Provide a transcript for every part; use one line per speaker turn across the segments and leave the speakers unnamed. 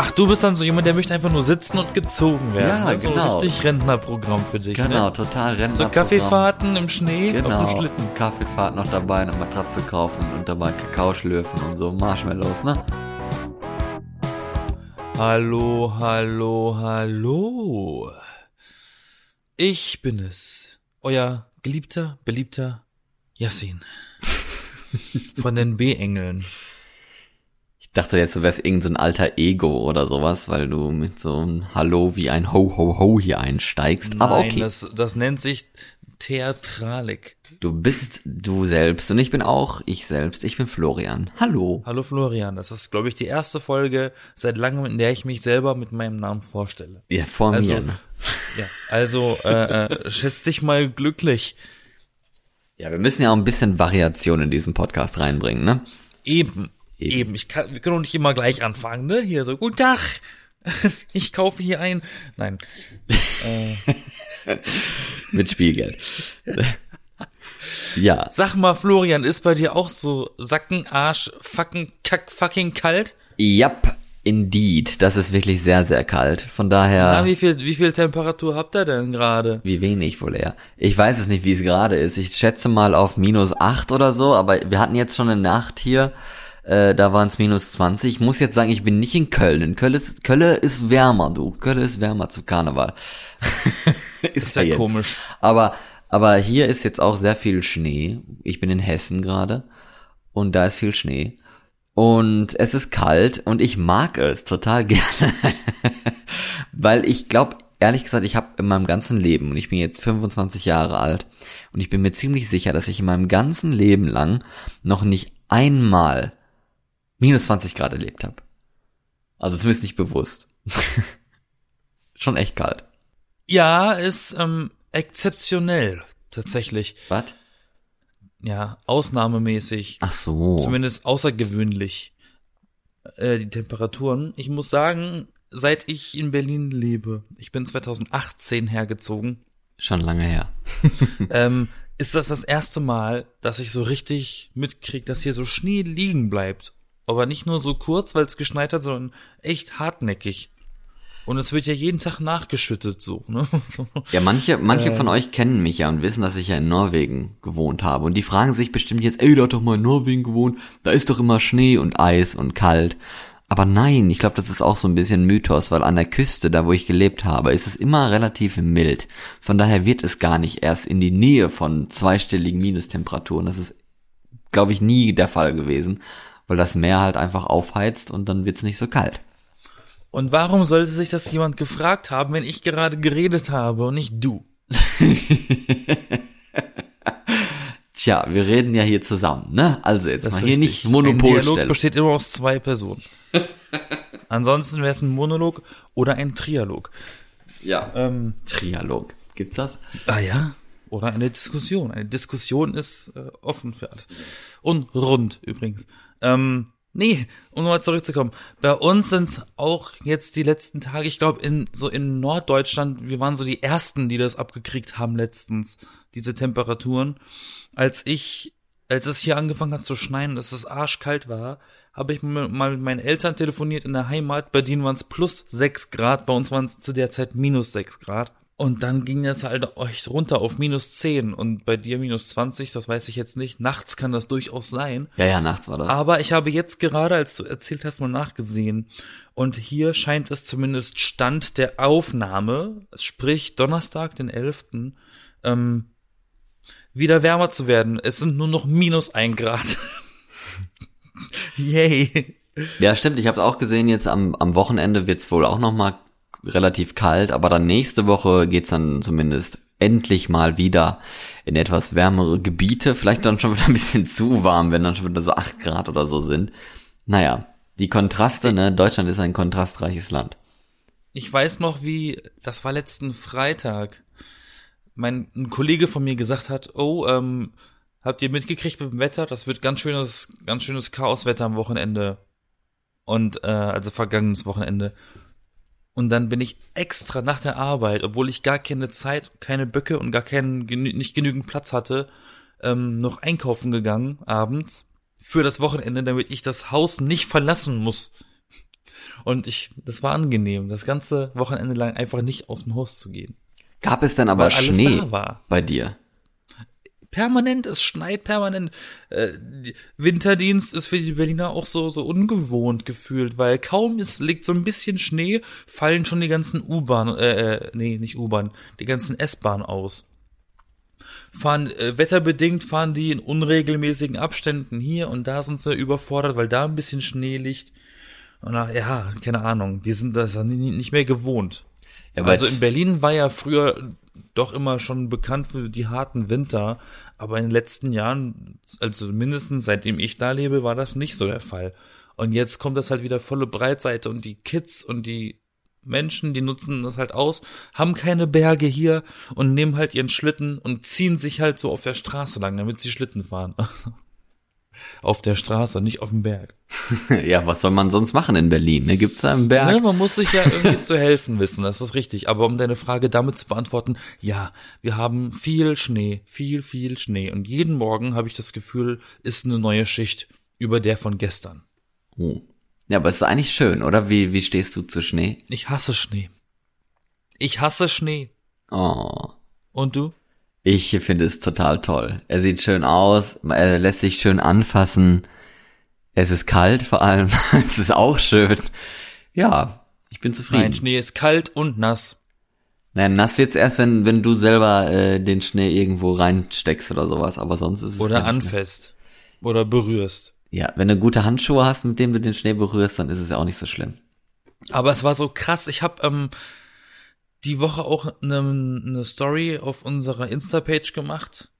Ach, du bist dann so jemand, der möchte einfach nur sitzen und gezogen werden.
Ja,
ne? so
genau.
richtig Rentnerprogramm für dich.
Genau,
Ne?
total Rentner.
So Kaffeefahrten im Schnee
Genau.
auf dem Schlitten.
Kaffeefahrt noch dabei, eine Matratze kaufen und dabei Kakao schlürfen und so Marshmallows, ne?
Hallo, hallo, hallo. Ich bin es. Euer geliebter, beliebter Yassin. Von den B-Engeln.
Ich dachte jetzt, du wärst irgendein so ein alter Ego oder sowas, weil du mit so einem Hallo wie ein Ho Ho Ho hier einsteigst. Aber
Nein,
okay,
das, das nennt sich Theatralik.
du bist du selbst und ich bin auch ich selbst. Ich bin Florian. Hallo.
Hallo Florian, das ist, glaube ich, die erste Folge seit langem, in der ich mich selber mit meinem Namen vorstelle.
Ja, vor
Also,
mir. ne?
ja, also äh, äh, schätz dich mal glücklich.
Ja, wir müssen ja auch ein bisschen Variation in diesen Podcast reinbringen, ne?
Eben,
Eben.
eben. Ich kann, wir können doch nicht immer gleich anfangen, ne? Hier so, guten Tag, ich kaufe hier ein. Nein,
Mit Spielgeld. ja,
sag mal, Florian, ist bei dir auch so Sacken, Arsch, fucking, kack, fucking kalt?
Yep, indeed. Das ist wirklich sehr, sehr kalt. Von daher.
Na, wie viel, wie viel Temperatur habt ihr denn gerade?
Wie wenig wohl eher. Ich weiß es nicht, wie es gerade ist. Ich schätze mal auf minus acht oder so, aber wir hatten jetzt schon eine Nacht hier. Äh, da waren es minus 20. Ich muss jetzt sagen, ich bin nicht in Köln. In Köln ist, Köln ist wärmer, du. Köln ist wärmer zu Karneval. ist
ja komisch.
Aber, aber hier ist jetzt auch sehr viel Schnee. Ich bin in Hessen gerade. Und da ist viel Schnee. Und es ist kalt und ich mag es total gerne. Weil ich glaube, ehrlich gesagt, ich habe in meinem ganzen Leben, und ich bin jetzt 25 Jahre alt, und ich bin mir ziemlich sicher, dass ich in meinem ganzen Leben lang noch nicht einmal minus 20 Grad erlebt habe. Also zumindest nicht bewusst. Schon echt kalt.
Ja, ist ähm, exzeptionell, tatsächlich.
Was?
Ja, ausnahmemäßig.
Ach so.
zumindest außergewöhnlich äh, die Temperaturen. Ich muss sagen, seit ich in Berlin lebe, ich bin 2018 hergezogen,
Schon lange her.
ähm, ist das das erste Mal, dass ich so richtig mitkrieg, dass hier so Schnee liegen bleibt. Aber nicht nur so kurz, weil es geschneit hat, sondern echt hartnäckig. Und es wird ja jeden Tag nachgeschüttet, so, ne?
Ja, manche,
Äh.
manche von euch kennen mich ja und wissen, dass ich ja in Norwegen gewohnt habe. Und die fragen sich bestimmt jetzt, ey, du hast doch mal in Norwegen gewohnt, da ist doch immer Schnee und Eis und kalt. Aber nein, ich glaube, das ist auch so ein bisschen Mythos, weil an der Küste, da wo ich gelebt habe, ist es immer relativ mild. Von daher wird es gar nicht erst in die Nähe von zweistelligen Minustemperaturen. Das ist, glaube ich, nie der Fall gewesen, weil das Meer halt einfach aufheizt und dann wird's nicht so kalt.
Und warum sollte sich das jemand gefragt haben, wenn ich gerade geredet habe und nicht du?
Tja, wir reden ja hier zusammen, ne? Also jetzt
Das
mal hier
richtig.
nicht
Ein Dialog
Monopolstellung.
besteht immer aus zwei Personen. Ansonsten wäre es ein Monolog oder ein Trialog.
Ja.
Ähm,
Trialog. Gibt's das?
ah ja. Oder eine Diskussion. Eine Diskussion ist äh, offen für alles. Und rund übrigens. Ähm, nee, um nochmal zurückzukommen. Bei uns sind auch jetzt die letzten Tage, ich glaube, in so in Norddeutschland, wir waren so die ersten, die das abgekriegt haben letztens, diese Temperaturen. Als ich, als es hier angefangen hat zu schneien, dass es arschkalt war, habe ich mal mit meinen Eltern telefoniert in der Heimat. Bei denen waren es plus sechs Grad, bei uns waren es zu der Zeit minus sechs Grad. Und dann ging das halt echt runter auf minus zehn und bei dir minus zwanzig, das weiß ich jetzt nicht. Nachts kann das durchaus sein.
Ja, ja, nachts war das.
Aber ich habe jetzt gerade, als du erzählt hast, mal nachgesehen. Und hier scheint es zumindest Stand der Aufnahme, sprich Donnerstag, den 11., ähm, wieder wärmer zu werden. Es sind nur noch minus ein Grad. Yay.
Ja, stimmt. Ich habe auch gesehen, jetzt am, am Wochenende wird's wohl auch noch mal relativ kalt, aber dann nächste Woche geht's dann zumindest endlich mal wieder in etwas wärmere Gebiete. Vielleicht dann schon wieder ein bisschen zu warm, wenn dann schon wieder so acht Grad oder so sind. Naja, die Kontraste, ne? Deutschland ist ein kontrastreiches Land.
Ich weiß noch, wie, das war letzten Freitag, mein ein Kollege von mir gesagt hat, oh, ähm, habt ihr mitgekriegt mit dem Wetter? Das wird ganz schönes, ganz schönes Chaoswetter am Wochenende. Und, äh, also vergangenes Wochenende. Und dann bin ich extra nach der Arbeit, obwohl ich gar keine Zeit, keine Böcke und gar keinen, nicht genügend Platz hatte, ähm, noch einkaufen gegangen abends für das Wochenende, damit ich das Haus nicht verlassen muss. Und ich, das war angenehm, das ganze Wochenende lang einfach nicht aus dem Haus zu gehen.
Gab es denn aber Schnee
da war.
bei dir?
Permanent, es schneit permanent. Äh, die- Winterdienst ist für die Berliner auch so, so ungewohnt gefühlt, weil kaum es liegt so ein bisschen Schnee, fallen schon die ganzen U-Bahn, äh, äh, nee, nicht U-Bahn, die ganzen S-Bahn aus. Fahren, äh, wetterbedingt fahren die in unregelmäßigen Abständen hier und da sind sie überfordert, weil da ein bisschen Schnee liegt. Und na, ja, keine Ahnung, die sind das nicht mehr gewohnt.
Ja,
also in Berlin war ja früher doch immer schon bekannt für die harten Winter, aber in den letzten Jahren, also mindestens seitdem ich da lebe, war das nicht so der Fall. Und jetzt kommt das halt wieder volle Breitseite und die Kids und die Menschen, die nutzen das halt aus, haben keine Berge hier und nehmen halt ihren Schlitten und ziehen sich halt so auf der Straße lang, damit sie Schlitten fahren. auf der Straße, nicht auf dem Berg.
ja, was soll man sonst machen in Berlin? Ne? Gibt's da einen Berg?
Ne, man muss sich ja irgendwie zu helfen wissen, das ist richtig. Aber um deine Frage damit zu beantworten, ja, wir haben viel Schnee, viel, viel Schnee. Und jeden Morgen habe ich das Gefühl, ist eine neue Schicht über der von gestern.
Oh. Ja, aber es ist eigentlich schön, oder? Wie, wie stehst du zu Schnee?
Ich hasse Schnee. Ich hasse Schnee.
Oh.
Und du?
Ich finde es total toll. Er sieht schön aus, er lässt sich schön anfassen. Es ist kalt vor allem. es ist auch schön. Ja, ich bin zufrieden.
Nein, Schnee ist kalt und nass.
Naja, nass wird's erst, wenn, wenn du selber äh, den Schnee irgendwo reinsteckst oder sowas, aber sonst ist es.
Oder anfasst. Oder berührst.
Ja, wenn du gute Handschuhe hast, mit denen du den Schnee berührst, dann ist es ja auch nicht so schlimm.
Aber es war so krass. Ich habe ähm, die Woche auch eine ne Story auf unserer Insta-Page gemacht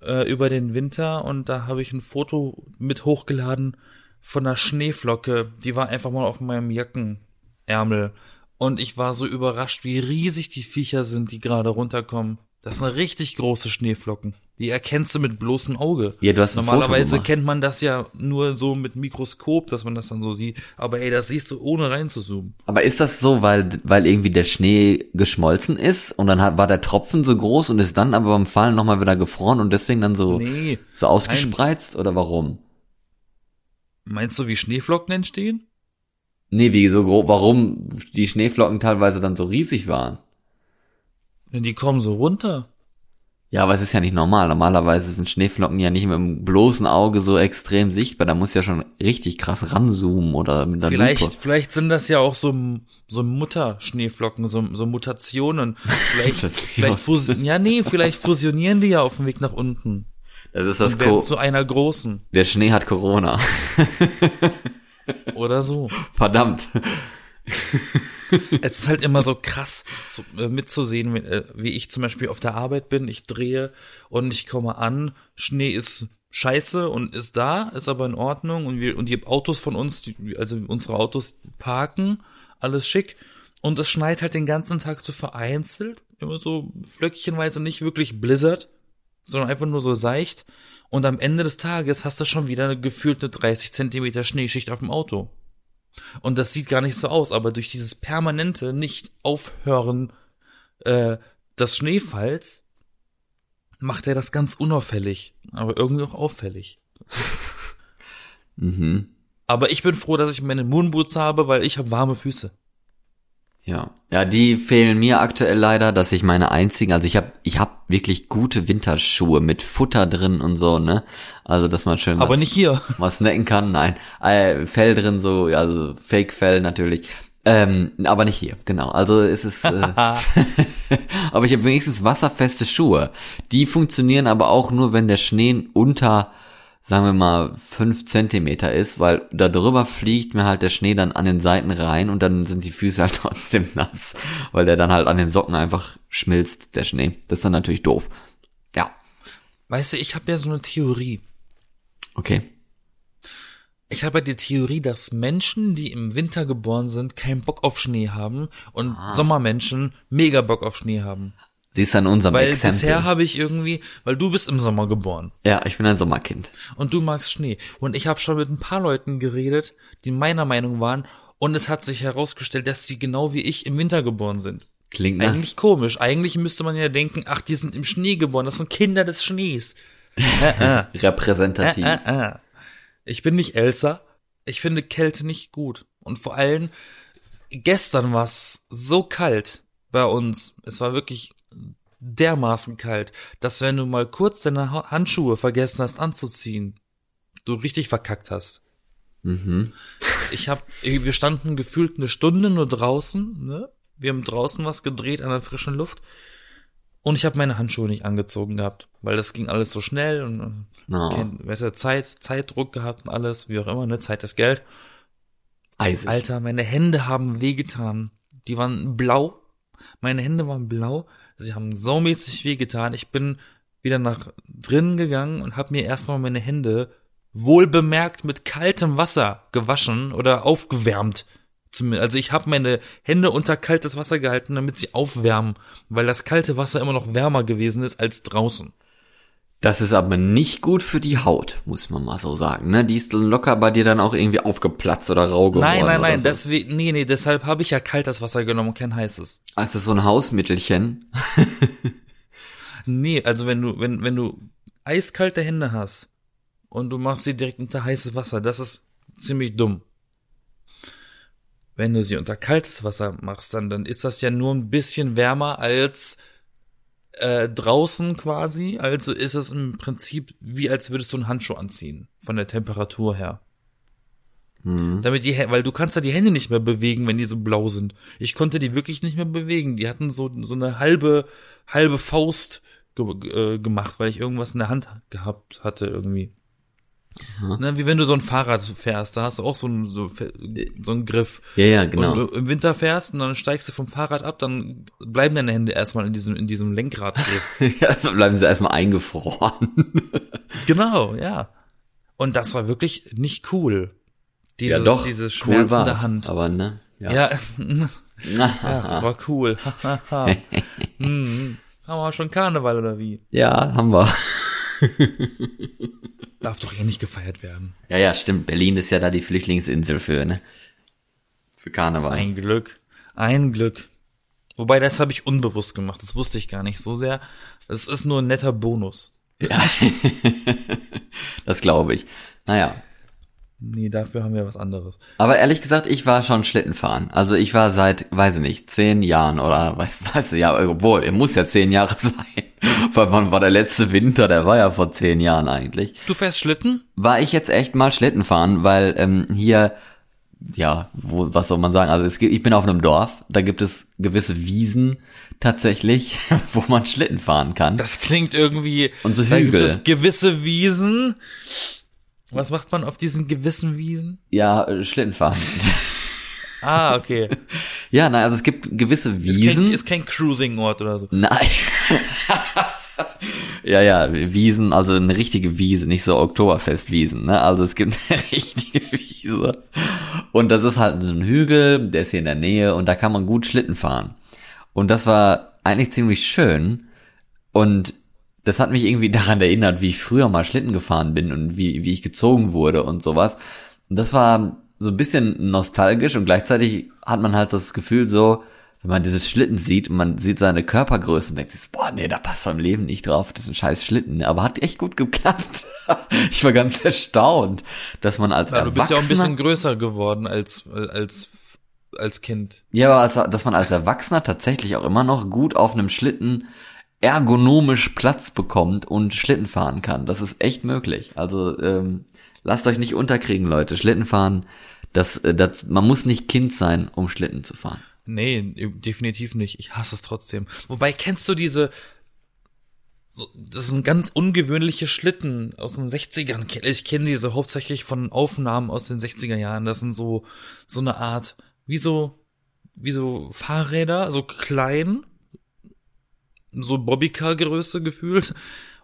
äh, über den Winter und da habe ich ein Foto mit hochgeladen von einer Schneeflocke. Die war einfach mal auf meinem Jackenärmel und ich war so überrascht, wie riesig die Viecher sind, die gerade runterkommen. Das sind richtig große Schneeflocken. Die erkennst du mit bloßem Auge.
Ja, du hast
Normalerweise kennt man das ja nur so mit Mikroskop, dass man das dann so sieht. Aber ey, das siehst du ohne reinzuzoomen.
Aber ist das so, weil, weil irgendwie der Schnee geschmolzen ist und dann hat, war der Tropfen so groß und ist dann aber beim Fallen nochmal wieder gefroren und deswegen dann so,
Nee.
so ausgespreizt oder warum?
Meinst du, wie Schneeflocken entstehen?
Nee, wie so grob, warum die Schneeflocken teilweise dann so riesig waren?
Denn die kommen so runter.
Ja, aber es ist ja nicht normal. Normalerweise sind Schneeflocken ja nicht mit dem bloßen Auge so extrem sichtbar. Da muss ja schon richtig krass ranzoomen oder mit einer
Vielleicht,
Lupe.
vielleicht sind das ja auch so, so Mutterschneeflocken, so, so Mutationen. Vielleicht, vielleicht fusionieren, ja, nee, vielleicht fusionieren die ja auf dem Weg nach unten.
Das ist das Co
zu einer großen.
Der Schnee hat Corona.
Oder so.
Verdammt.
es ist halt immer so krass zu, äh, mitzusehen, wenn, äh, wie ich zum Beispiel auf der Arbeit bin, ich drehe und ich komme an, Schnee ist scheiße und ist da, ist aber in Ordnung. Und wir und die Autos von uns, die, also unsere Autos parken, alles schick. Und es schneit halt den ganzen Tag so vereinzelt, immer so flöckchenweise, nicht wirklich Blizzard, sondern einfach nur so seicht. Und am Ende des Tages hast du schon wieder eine gefühlte 30 Zentimeter Schneeschicht auf dem Auto. Und das sieht gar nicht so aus, aber durch dieses permanente Nicht-Aufhören äh, des Schneefalls macht er das ganz unauffällig, aber irgendwie auch auffällig.
Mhm.
Aber ich bin froh, dass ich meine Moonboots habe, weil ich habe warme Füße.
Ja. Ja, die fehlen mir aktuell leider, dass ich meine einzigen, also ich habe ich hab wirklich gute Winterschuhe mit Futter drin und so, ne? Also, dass man schön
Aber
was,
nicht hier.
was snacken kann, nein. Äh, Fell drin so, also Fake-Fell natürlich. Ähm, aber nicht hier, genau. Also es ist, äh, aber ich habe wenigstens wasserfeste Schuhe. Die funktionieren aber auch nur, wenn der Schnee unter, sagen wir mal, fünf Zentimeter ist, weil da drüber fliegt mir halt der Schnee dann an den Seiten rein und dann sind die Füße halt trotzdem nass, weil der dann halt an den Socken einfach schmilzt, der Schnee. Das ist dann natürlich doof. Ja,
Weißt du, ich habe ja so eine Theorie.
okay.
Ich habe ja die Theorie, dass Menschen, die im Winter geboren sind, keinen Bock auf Schnee haben und Sommermenschen mega Bock auf Schnee haben.
Sie ist an unserem
Weil
Exempel.
bisher habe ich irgendwie, weil du bist im Sommer geboren.
ja, ich bin ein Sommerkind.
und du magst Schnee. Und ich habe schon mit ein paar Leuten geredet, die meiner Meinung waren, und es hat sich herausgestellt, dass sie genau wie ich im Winter geboren sind.
Klingt nach,
Eigentlich komisch. Eigentlich müsste man ja denken, ach, die sind im Schnee geboren, das sind Kinder des Schnees. äh, äh,
repräsentativ.
äh. Ich bin nicht Elsa. Ich finde Kälte nicht gut. Und vor allem, gestern war es so kalt bei uns. Es war wirklich dermaßen kalt, dass wenn du mal kurz deine Ha- Handschuhe vergessen hast anzuziehen, du richtig verkackt hast.
Mhm.
Ich hab, wir standen gefühlt eine Stunde nur draußen, ne? Wir haben draußen was gedreht an der frischen Luft. Und ich habe meine Handschuhe nicht angezogen gehabt, weil das ging alles so schnell und und
Oh,
kein, weißt du, Zeit, Zeitdruck gehabt und alles, wie auch immer, ne? Zeit ist Geld.
eisig.
Alter, meine Hände haben wehgetan. Die waren blau. Meine Hände waren blau. Sie haben saumäßig wehgetan. Ich bin wieder nach drinnen gegangen und habe mir erstmal meine Hände wohlbemerkt mit kaltem Wasser gewaschen oder aufgewärmt. Also ich habe meine Hände unter kaltes Wasser gehalten, damit sie aufwärmen, weil das kalte Wasser immer noch wärmer gewesen ist als draußen.
Das ist aber nicht gut für die Haut, muss man mal so sagen. Ne? Die ist locker bei dir dann auch irgendwie aufgeplatzt oder rau geworden.
Nein, nein, nein,
so.
deswegen, nee, nee, deshalb habe ich ja kaltes Wasser genommen und kein heißes.
Ist das so ein Hausmittelchen?
Nee, also wenn du, wenn, wenn du eiskalte Hände hast und du machst sie direkt unter heißes Wasser, das ist ziemlich dumm. Wenn du sie unter kaltes Wasser machst, dann, dann ist das ja nur ein bisschen wärmer als äh, draußen quasi. Also ist es im Prinzip wie als würdest du einen Handschuh anziehen, von der Temperatur her. Damit die, weil du kannst ja die Hände nicht mehr bewegen, wenn die so blau sind. Ich konnte die wirklich nicht mehr bewegen. Die hatten so, so eine halbe, halbe Faust ge äh, gemacht, weil ich irgendwas in der Hand gehabt hatte irgendwie. Ne, wie wenn du so ein Fahrrad fährst, da hast du auch so einen, so, so einen Griff.
Ja, ja, genau.
Und du im Winter fährst und dann steigst du vom Fahrrad ab, dann bleiben deine Hände erstmal in diesem, in diesem Lenkradgriff.
ja, so bleiben sie erstmal eingefroren.
genau, ja. Und das war wirklich nicht cool. Dieses,
ja, doch.
Dieses
cool
schmerzende
war's,
Hand.
Aber ne? Ja.
Ja, ja, das war cool. hm. Haben wir schon Karneval oder wie?
ja, haben wir.
Darf doch eh nicht gefeiert werden.
Ja, ja, stimmt. Berlin ist ja da die Flüchtlingsinsel für, ne? Für Karneval.
Ein Glück. Ein Glück. Wobei, das habe ich unbewusst gemacht. Das wusste ich gar nicht so sehr. Es ist nur ein netter Bonus.
Ja. das glaube ich. Naja.
Nee, dafür haben wir was anderes.
Aber ehrlich gesagt, ich war schon Schlittenfahren. Also ich war seit, weiß ich nicht, zehn Jahren oder weiß, weiß ich, ja, obwohl, er muss ja zehn Jahre sein. Weil wann war der letzte Winter, der war ja vor zehn Jahren eigentlich.
Du fährst Schlitten?
War ich jetzt echt mal Schlittenfahren, weil ähm, hier, ja, wo, was soll man sagen, also es gibt, ich bin auf einem Dorf, da gibt es gewisse Wiesen tatsächlich, wo man Schlitten fahren kann.
Das klingt irgendwie.
Und so
Da gibt
Hügel.
es gewisse Wiesen. Was macht man auf diesen gewissen Wiesen?
Ja, äh, Schlittenfahren.
Ah, okay.
ja, nein, also es gibt gewisse
Ist
Wiesen.
kein, ist kein Cruising-Ort oder so.
Nein. ja, ja, Wiesen, also eine richtige Wiese, nicht so Oktoberfestwiesen, ne? Also es gibt eine richtige Wiese. Und das ist halt so ein Hügel, der ist hier in der Nähe und da kann man gut Schlitten fahren. Und das war eigentlich ziemlich schön. Und das hat mich irgendwie daran erinnert, wie ich früher mal Schlitten gefahren bin und wie, wie ich gezogen wurde und sowas. Und das war so ein bisschen nostalgisch und gleichzeitig hat man halt das Gefühl so, wenn man dieses Schlitten sieht und man sieht seine Körpergröße und denkt sich, boah, nee, da passt beim Leben nicht drauf, das ist ein scheiß Schlitten. Aber hat echt gut geklappt. ich war ganz erstaunt, dass man als
Ja, du bist ja auch ein
Erwachsener,
bisschen größer geworden als, als, als Kind.
ja, aber als, dass man als Erwachsener tatsächlich auch immer noch gut auf einem Schlitten ergonomisch Platz bekommt und Schlitten fahren kann. Das ist echt möglich. Also ähm, lasst euch nicht unterkriegen, Leute. Schlitten fahren, das, äh, das, man muss nicht Kind sein, um Schlitten zu fahren.
Nee, definitiv nicht. Ich hasse es trotzdem. Wobei, kennst du diese, so, das sind ganz ungewöhnliche Schlitten aus den 60ern. Ich kenne diese hauptsächlich von Aufnahmen aus den 60er Jahren. Das sind so, so eine Art, wie so, wie so Fahrräder, so klein, so Bobbycar-Größe gefühlt.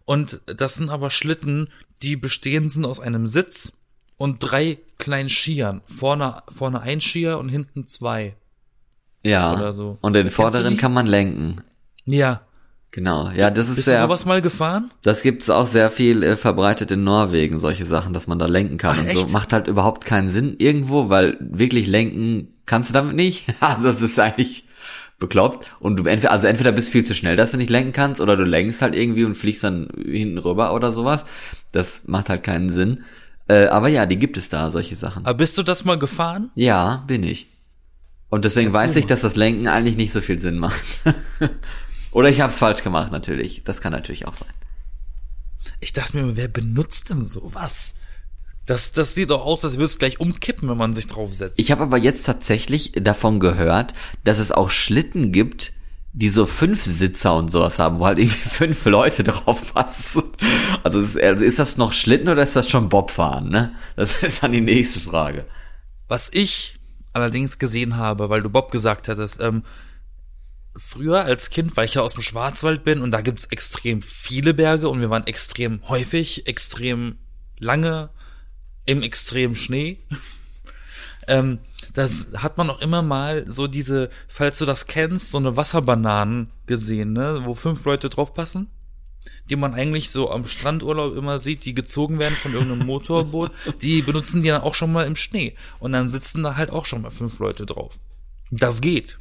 Und das sind aber Schlitten, die bestehen sind aus einem Sitz und drei kleinen Skiern. Vorne, vorne ein Skier und hinten zwei.
Ja.
Oder so.
Und den
du
vorderen kann man lenken.
Ja.
Genau. Ja, das ist
Bist du
sehr,
sowas mal gefahren?
das gibt's auch sehr viel äh, verbreitet in Norwegen, solche Sachen, dass man da lenken kann
Ach,
und so.
echt?
Macht halt überhaupt keinen Sinn irgendwo, weil wirklich lenken kannst du damit nicht. das ist eigentlich bekloppt. Und du entweder, also entweder bist du viel zu schnell, dass du nicht lenken kannst, oder du lenkst halt irgendwie und fliegst dann hinten rüber oder sowas. Das macht halt keinen Sinn. Äh, aber ja, die gibt es da, solche Sachen.
Aber bist du das mal gefahren?
Ja, bin ich. Und deswegen
Erzähl
weiß ich, dass das Lenken eigentlich nicht so viel Sinn macht. Oder ich habe es falsch gemacht, natürlich. Das kann natürlich auch sein.
Ich dachte mir, wer benutzt denn sowas? Das, das sieht doch aus, als würde es gleich umkippen, wenn man sich draufsetzt.
Ich habe aber jetzt tatsächlich davon gehört, dass es auch Schlitten gibt, die so fünf Sitzer und sowas haben, wo halt irgendwie fünf Leute drauf passen. Also ist, also ist das noch Schlitten oder ist das schon Bobfahren, ne? Das ist dann die nächste Frage.
Was ich allerdings gesehen habe, weil du Bob gesagt hattest, ähm, früher als Kind, weil ich ja aus dem Schwarzwald bin und da gibt's extrem viele Berge und wir waren extrem häufig, extrem lange im extremen Schnee. ähm, das hat man auch immer mal so diese, falls du das kennst, so eine Wasserbananen gesehen, ne, wo fünf Leute draufpassen die man eigentlich so am Strandurlaub immer sieht, die gezogen werden von irgendeinem Motorboot, die benutzen die dann auch schon mal im Schnee. Und dann sitzen da halt auch schon mal fünf Leute drauf. Das geht.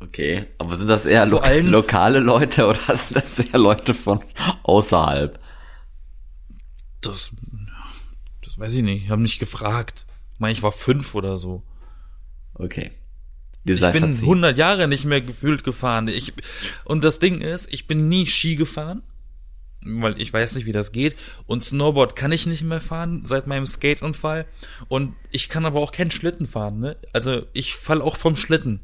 Okay, aber sind das eher lo
allem-
lokale Leute oder sind das eher Leute von außerhalb?
Das weiß ich nicht. Ich habe nicht gefragt. Ich meine, ich war fünf oder so.
Okay. Die
Ich bin
verziehen.
100 Jahre nicht mehr gefühlt gefahren. Ich, und das Ding ist, ich bin nie Ski gefahren, weil ich weiß nicht, wie das geht. Und Snowboard kann ich nicht mehr fahren seit meinem Skateunfall. Und ich kann aber auch keinen Schlitten fahren. Ne? Also ich fall auch vom Schlitten.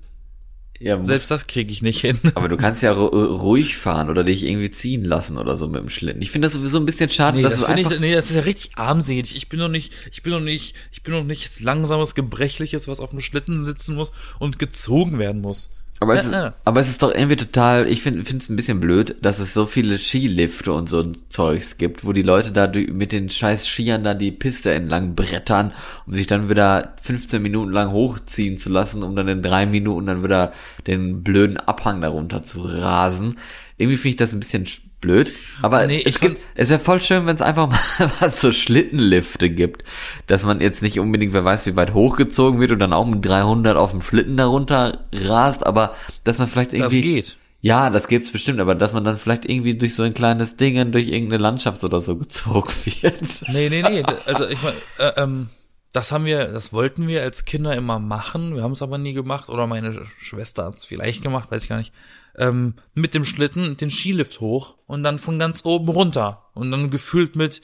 Ja, musst,
Selbst das kriege ich nicht hin.
aber du kannst ja ru ruhig fahren oder dich irgendwie ziehen lassen oder so mit dem Schlitten. Ich finde das sowieso ein bisschen schade,
Nee,
dass
das,
du einfach
ich, nee, das ist ja richtig armselig. Ich bin noch nicht, ich bin noch nicht, ich bin noch nicht langsames, gebrechliches, was auf dem Schlitten sitzen muss und gezogen werden muss.
Aber es,
Äh,
ist,
äh.
aber es ist doch irgendwie total, ich finde es ein bisschen blöd, dass es so viele Skilifte und so Zeugs gibt, wo die Leute da mit den scheiß Skiern da die Piste entlang brettern, um sich dann wieder 15 Minuten lang hochziehen zu lassen, um dann in drei Minuten dann wieder den blöden Abhang darunter zu rasen. Irgendwie finde ich das ein bisschen sch- blöd, aber
Nee,
es gibt, es wäre voll schön, wenn es einfach mal was so Schlittenlifte gibt, dass man jetzt nicht unbedingt, wer weiß, wie weit hochgezogen wird und dann auch mit 300 auf dem Schlitten darunter rast, aber dass man vielleicht
Das
irgendwie
geht.
ja, das gibt's bestimmt, aber dass man dann vielleicht irgendwie durch so ein kleines Ding durch irgendeine Landschaft oder so gezogen wird.
Nee, nee, nee. Also ich meine, äh, ähm, das haben wir, das wollten wir als Kinder immer machen. Wir haben es aber nie gemacht. Oder meine Sch- Schwester hat es vielleicht gemacht, weiß ich gar nicht. Ähm, mit dem Schlitten den Skilift hoch und dann von ganz oben runter. Und dann gefühlt mit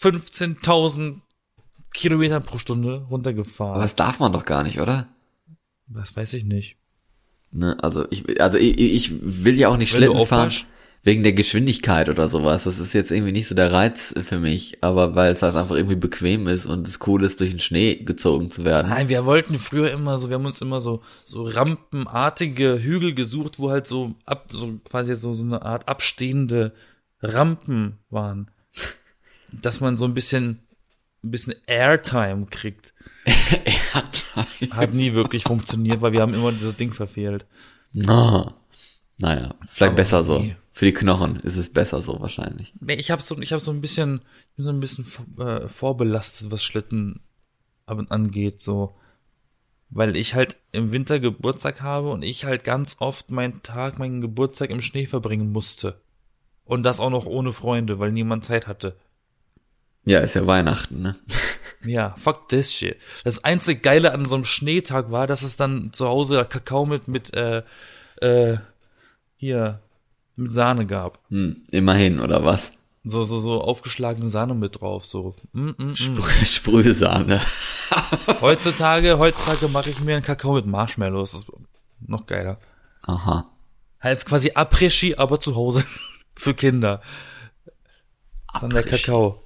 15.000 Kilometern pro Stunde runtergefahren.
Aber das darf man doch gar nicht, oder?
Das weiß ich nicht.
Ne, also ich, also ich, ich will ja auch nicht Schlitten fahren
aufpasst.
Wegen der Geschwindigkeit oder sowas. Das ist jetzt irgendwie nicht so der Reiz für mich, aber weil es halt einfach irgendwie bequem ist und es cool ist, durch den Schnee gezogen zu werden.
Nein, wir wollten früher immer so, wir haben uns immer so, so rampenartige Hügel gesucht, wo halt so ab, so quasi so, so eine Art abstehende Rampen waren. Dass man so ein bisschen, ein bisschen Airtime kriegt. Hat nie wirklich funktioniert, weil wir haben immer dieses Ding verfehlt.
Na, naja, vielleicht
Aber
besser so. Für die Knochen ist es besser so wahrscheinlich.
Nee, ich habe so, ich habe so ein bisschen, ich bin so ein bisschen äh, vorbelastet, was Schlitten ab- angeht, so. Weil ich halt im Winter Geburtstag habe und ich halt ganz oft meinen Tag, meinen Geburtstag im Schnee verbringen musste. Und das auch noch ohne Freunde, weil niemand Zeit hatte.
Ja, ist ja Weihnachten, ne?
Ja, fuck this shit. Das einzige Geile an so einem Schneetag war, dass es dann zu Hause Kakao mit, mit, äh, äh, hier, mit Sahne gab.
Hm, immerhin, oder was?
So, so, so aufgeschlagene Sahne mit drauf, so. Mm, mm, mm.
Sprü Sprühsahne.
Heutzutage, heutzutage mache ich mir einen Kakao mit Marshmallows. Das ist noch geiler.
Aha.
Halt quasi Après-Ski, aber zu Hause. Für Kinder.
Après-Ski.
Kakao.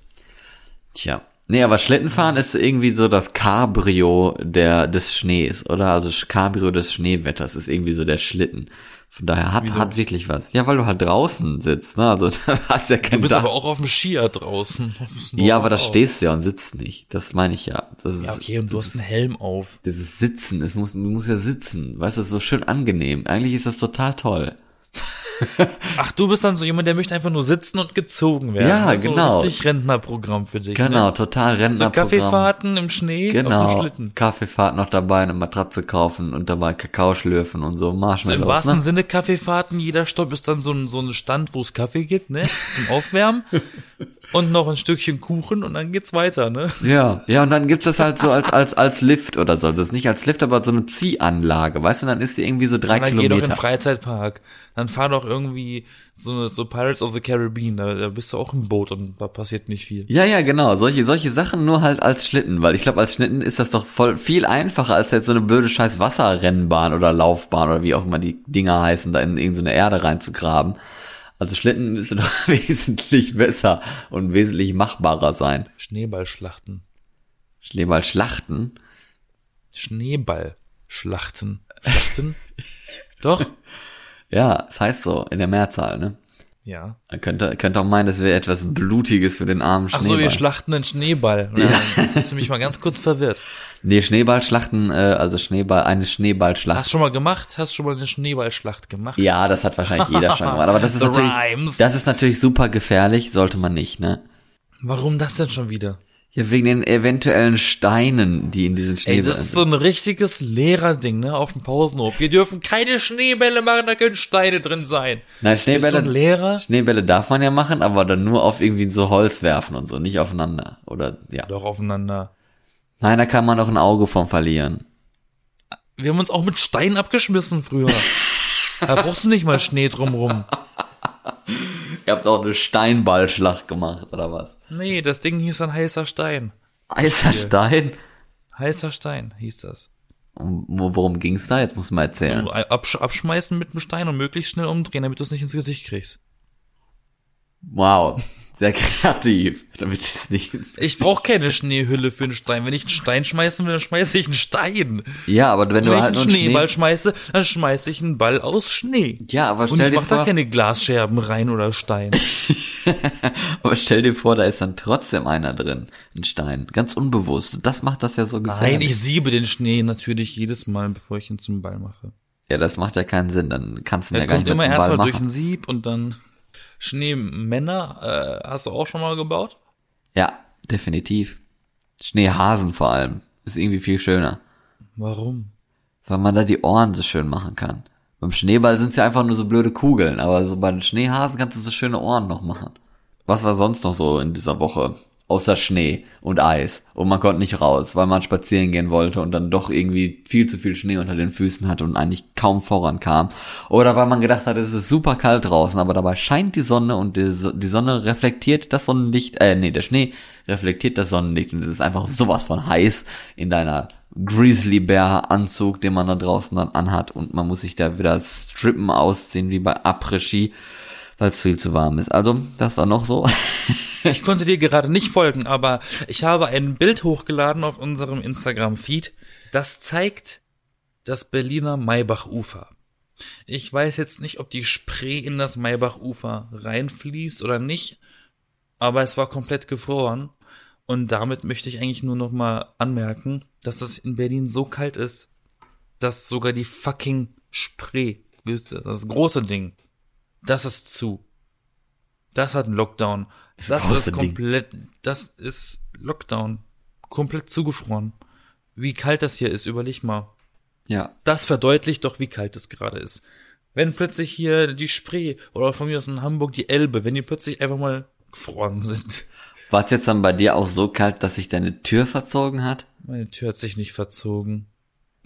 Tja. Nee, aber Schlittenfahren ist irgendwie so das Cabrio der, des Schnees, oder? Also Cabrio des Schneewetters ist irgendwie so der Schlitten. Von daher hat,
Wieso?
hat wirklich was. Ja, weil du halt draußen sitzt, ne? Also da hast ja
Du
kein
bist
Dach.
aber auch auf dem Skier draußen.
Ja, aber da stehst du ja und sitzt nicht. Das meine ich ja. Das ist,
Ja, okay, und du
das
hast einen Helm auf.
dieses Sitzen, es muss, man muss ja sitzen. Weißt du, das ist so schön angenehm. Eigentlich ist das total toll.
Ach, du bist dann so jemand, der möchte einfach nur sitzen und gezogen werden.
Ja,
Das ist
genau.
So richtig Rentnerprogramm für dich.
Genau,
Ne?
total
So
Rentnerprogramm.
Kaffeefahrten im Schnee auf dem
Genau,
Schlitten.
Kaffeefahrt noch dabei, eine Matratze kaufen und dabei Kakao schlürfen und so
So Im
Marshmallows.
wahrsten
ne?
Sinne Kaffeefahrten, jeder Stopp ist dann so ein, so ein Stand, wo es Kaffee gibt, ne? Zum Aufwärmen. und noch ein Stückchen Kuchen und dann geht's weiter, ne?
Ja, ja, und dann gibt's das halt so als, als, als Lift oder so. Also nicht als Lift, aber so eine Ziehanlage, weißt du, dann ist die irgendwie so drei
Dann geh doch in den
Kilometer.
Freizeitpark. Dann fahr doch irgendwie so, so Pirates of the Caribbean, da, da bist du auch im Boot und da passiert nicht viel.
Ja, ja, genau. Solche, solche Sachen nur halt als Schlitten, weil ich glaube, als Schlitten ist das doch voll viel einfacher, als jetzt so eine blöde scheiß Wasserrennbahn oder Laufbahn oder wie auch immer die Dinger heißen, da in irgendeine Erde reinzugraben. Also Schlitten müsste doch wesentlich besser und wesentlich machbarer sein.
Schneeballschlachten.
Schneeball schlachten.
Schneeballschlachten. Schlachten? doch?
Ja, das heißt so, in der Mehrzahl, ne?
Ja.
Man könnte, könnte auch meinen, das wäre etwas Blutiges für den armen
Ach
Schneeball.
so, wir schlachten einen Schneeball. Ja. Jetzt hast du mich mal ganz kurz verwirrt.
nee, Schneeballschlachten, äh, also Schneeball, eine Schneeballschlacht.
Hast du schon mal gemacht? Hast du schon mal eine Schneeballschlacht gemacht?
Ja, das hat wahrscheinlich jeder schon gemacht. Aber das ist natürlich,
rhymes.
das ist natürlich super gefährlich, sollte man nicht, ne?
Warum das denn schon wieder?
Ja, wegen den eventuellen Steinen, die in diesen
Ey,
Schneebällen
das ist so ein richtiges Lehrerding, ne, auf dem Pausenhof. Wir dürfen keine Schneebälle machen, da können Steine drin sein.
Nein, Schneebälle,
Lehrer?
Schneebälle darf man ja machen, aber dann nur auf irgendwie so Holz werfen und so, nicht aufeinander. Oder, ja.
Doch aufeinander.
Nein, da kann man auch ein Auge von verlieren.
Wir haben uns auch mit Steinen abgeschmissen früher. da brauchst du nicht mal Schnee drumrum.
Ihr habt auch eine Steinballschlacht gemacht, oder was?
Nee, das Ding hieß dann heißer Stein.
Heißer Stein?
Heißer Stein hieß das.
Und wo- Worum ging's da? Jetzt musst du mal erzählen.
Absch abschmeißen mit dem Stein und möglichst schnell umdrehen, damit du es nicht ins Gesicht kriegst.
Wow, sehr kreativ. Damit es nicht.
Ich brauche keine Schneehülle für einen Stein. Wenn ich einen Stein schmeißen will, dann schmeiße ich einen Stein.
Ja, aber wenn
Wenn
du
ich
halt nur
einen Schneeball
Schnee...
schmeiße, dann schmeiße ich einen Ball aus Schnee.
Ja, aber
Und
stell
ich
dir
mach da keine Glasscherben rein oder Stein.
aber stell dir vor, da ist dann trotzdem einer drin, ein Stein, ganz unbewusst. Das macht das ja so gefährlich.
Nein, ich siebe den Schnee natürlich jedes Mal, bevor ich ihn zum Ball mache.
ja, das macht ja keinen Sinn. Dann kannst du ihn
Er
ja gar
kommt
nicht mehr
immer
zum Ball
erstmal durch
machen.
ein Sieb und dann Schneemänner, äh, hast du auch schon mal gebaut?
Ja, definitiv. Schneehasen vor allem ist irgendwie viel schöner,
Warum?
weil man da die Ohren so schön machen kann. Beim Schneeball sind es ja einfach nur so blöde Kugeln, aber so bei den Schneehasen kannst du so schöne Ohren noch machen. Was war sonst noch so in dieser Woche? Außer Schnee und Eis. Und man konnte nicht raus, weil man spazieren gehen wollte und dann doch irgendwie viel zu viel Schnee unter den Füßen hatte und eigentlich kaum vorankam. Oder weil man gedacht hat, es ist super kalt draußen, aber dabei scheint die Sonne und die, So- die Sonne reflektiert das Sonnenlicht, äh, nee, der Schnee reflektiert das Sonnenlicht und es ist einfach sowas von heiß in deiner Grizzly Bear Anzug, den man da draußen dann anhat und man muss sich da wieder strippen ausziehen wie bei Après-Ski, weil es viel zu warm ist. Also, das war noch so.
Ich konnte dir gerade nicht folgen, aber ich habe ein Bild hochgeladen auf unserem Instagram-Feed. Das zeigt das Berliner Maybachufer. Ich weiß jetzt nicht, ob die Spree in das Maybachufer reinfließt oder nicht, aber es war komplett gefroren. Und damit möchte ich eigentlich nur noch mal anmerken, dass es in Berlin so kalt ist, dass sogar die fucking Spree, das große Ding, das ist zu. Das hat einen Lockdown. Das ist komplett, das ist Lockdown. Komplett zugefroren. Wie kalt das hier ist, überleg mal.
ja.
Das verdeutlicht doch, wie kalt es gerade ist. Wenn plötzlich hier die Spree oder von mir aus in Hamburg die Elbe, wenn die plötzlich einfach mal gefroren sind.
War es jetzt dann bei dir auch so kalt, dass sich deine Tür verzogen hat?
Meine Tür hat sich nicht verzogen.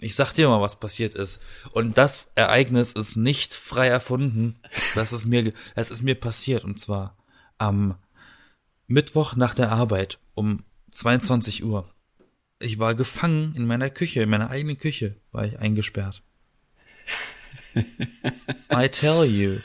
Ich sag dir mal, was passiert ist. Und das Ereignis ist nicht frei erfunden. Das ist mir, das ist mir passiert. Und zwar am Mittwoch nach der Arbeit um 22 Uhr. Ich war gefangen in meiner Küche, in meiner eigenen Küche war ich eingesperrt. I tell you.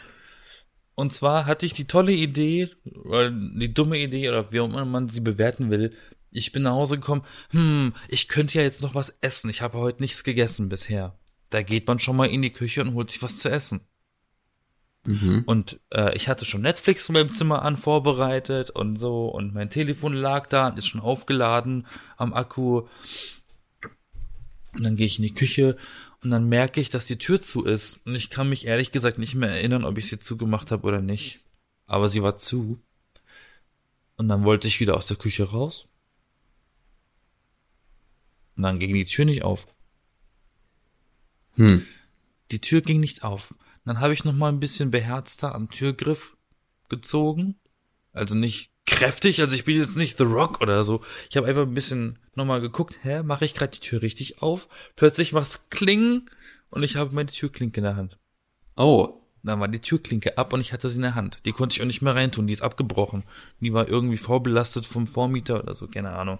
Und zwar hatte ich die tolle Idee, oder die dumme Idee, oder wie auch immer man sie bewerten will. Ich bin nach Hause gekommen, hm, ich könnte ja jetzt noch was essen. Ich habe heute nichts gegessen bisher. Da geht man schon mal in die Küche und holt sich was zu essen. Und äh, ich hatte schon Netflix in meinem Zimmer an vorbereitet und so und mein Telefon lag da und ist schon aufgeladen am Akku. Und dann gehe ich in die Küche und dann merke ich, dass die Tür zu ist. Und ich kann mich ehrlich gesagt nicht mehr erinnern, ob ich sie zugemacht habe oder nicht. Aber sie war zu. Und dann wollte ich wieder aus der Küche raus. Und dann ging die Tür nicht auf.
Hm.
Die Tür ging nicht auf. Dann habe ich noch mal ein bisschen beherzter am Türgriff gezogen. Also nicht kräftig, also ich bin jetzt nicht The Rock oder so. Ich habe einfach ein bisschen nochmal geguckt, hä, mache ich gerade die Tür richtig auf? Plötzlich macht's Klingen und ich habe meine Türklinke in der Hand.
Oh.
Dann war die Türklinke ab und ich hatte sie in der Hand. Die konnte ich auch nicht mehr reintun, die ist abgebrochen. Die war irgendwie vorbelastet vom Vormieter oder so, keine Ahnung.